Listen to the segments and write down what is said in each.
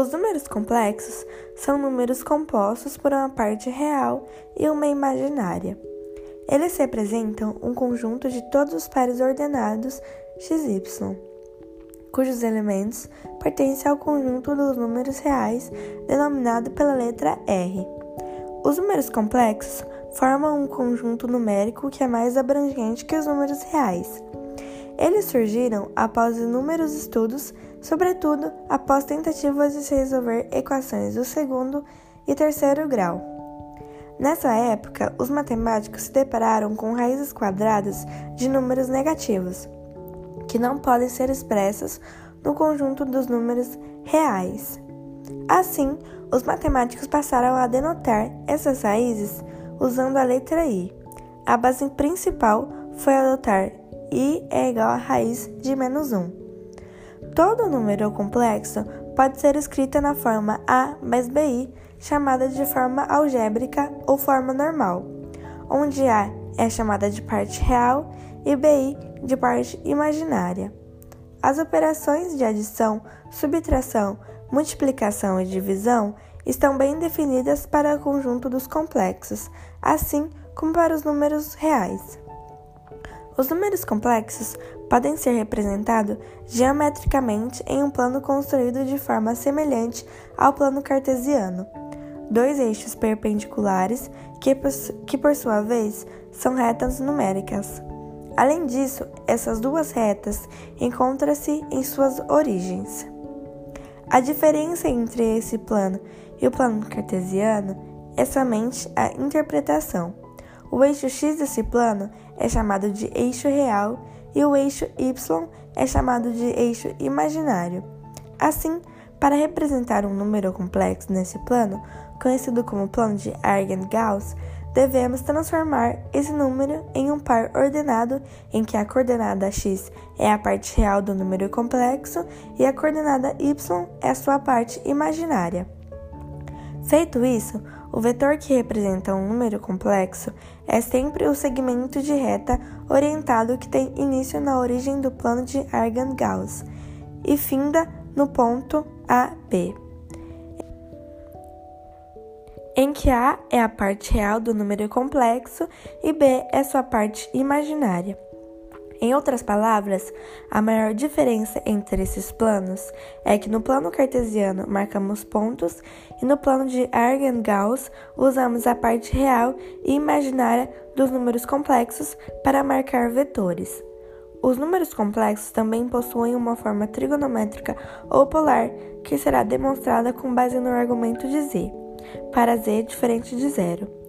Os números complexos são números compostos por uma parte real e uma imaginária. Eles representam um conjunto de todos os pares ordenados xy, cujos elementos pertencem ao conjunto dos números reais, denominado pela letra R. Os números complexos formam um conjunto numérico que é mais abrangente que os números reais. Eles surgiram após inúmeros estudos, sobretudo após tentativas de se resolver equações do segundo e terceiro grau. Nessa época, os matemáticos se depararam com raízes quadradas de números negativos, que não podem ser expressas no conjunto dos números reais. Assim, os matemáticos passaram a denotar essas raízes usando a letra i. A base principal foi adotar i é igual a raiz de menos 1. Todo número complexo pode ser escrito na forma a mais bi, chamada de forma algébrica ou forma normal, onde a é chamada de parte real e bi de parte imaginária. As operações de adição, subtração, multiplicação e divisão estão bem definidas para o conjunto dos complexos, assim como para os números reais. Os números complexos podem ser representados geometricamente em um plano construído de forma semelhante ao plano cartesiano. Dois eixos perpendiculares que, que por sua vez, são retas numéricas. Além disso, essas duas retas encontram-se em suas origens. A diferença entre esse plano e o plano cartesiano é somente a interpretação. O eixo x desse plano é chamado de eixo real e o eixo y é chamado de eixo imaginário. Assim, para representar um número complexo nesse plano, conhecido como plano de Argand-Gauss, devemos transformar esse número em um par ordenado em que a coordenada x é a parte real do número complexo e a coordenada y é a sua parte imaginária. Feito isso, o vetor que representa um número complexo é sempre o segmento de reta orientado que tem início na origem do plano de Argand-Gauss e finda no ponto AB, em que A é a parte real do número complexo e B é sua parte imaginária. Em outras palavras, a maior diferença entre esses planos é que no plano cartesiano marcamos pontos e no plano de Argand-Gauss usamos a parte real e imaginária dos números complexos para marcar vetores. Os números complexos também possuem uma forma trigonométrica ou polar, que será demonstrada com base no argumento de z, para z diferente de zero.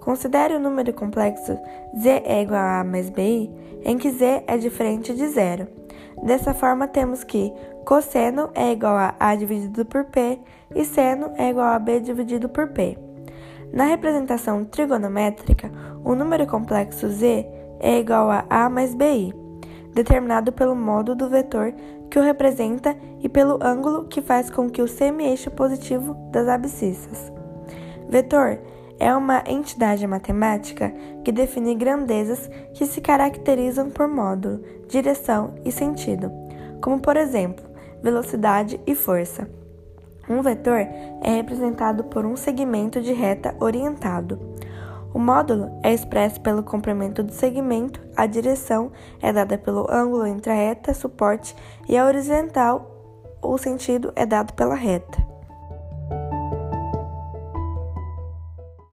Considere o número complexo z é igual a a mais bi, em que z é diferente de zero. Dessa forma, temos que cosseno é igual a a dividido por p e seno é igual a b dividido por p. Na representação trigonométrica, o número complexo z é igual a a mais bi, determinado pelo modo do vetor que o representa e pelo ângulo que faz com que o semi-eixo positivo das abscissas. Vetor é uma entidade matemática que define grandezas que se caracterizam por módulo, direção e sentido, como por exemplo, velocidade e força. Um vetor é representado por um segmento de reta orientado. O módulo é expresso pelo comprimento do segmento, a direção é dada pelo ângulo entre a reta, suporte, e a horizontal, o sentido é dado pela reta.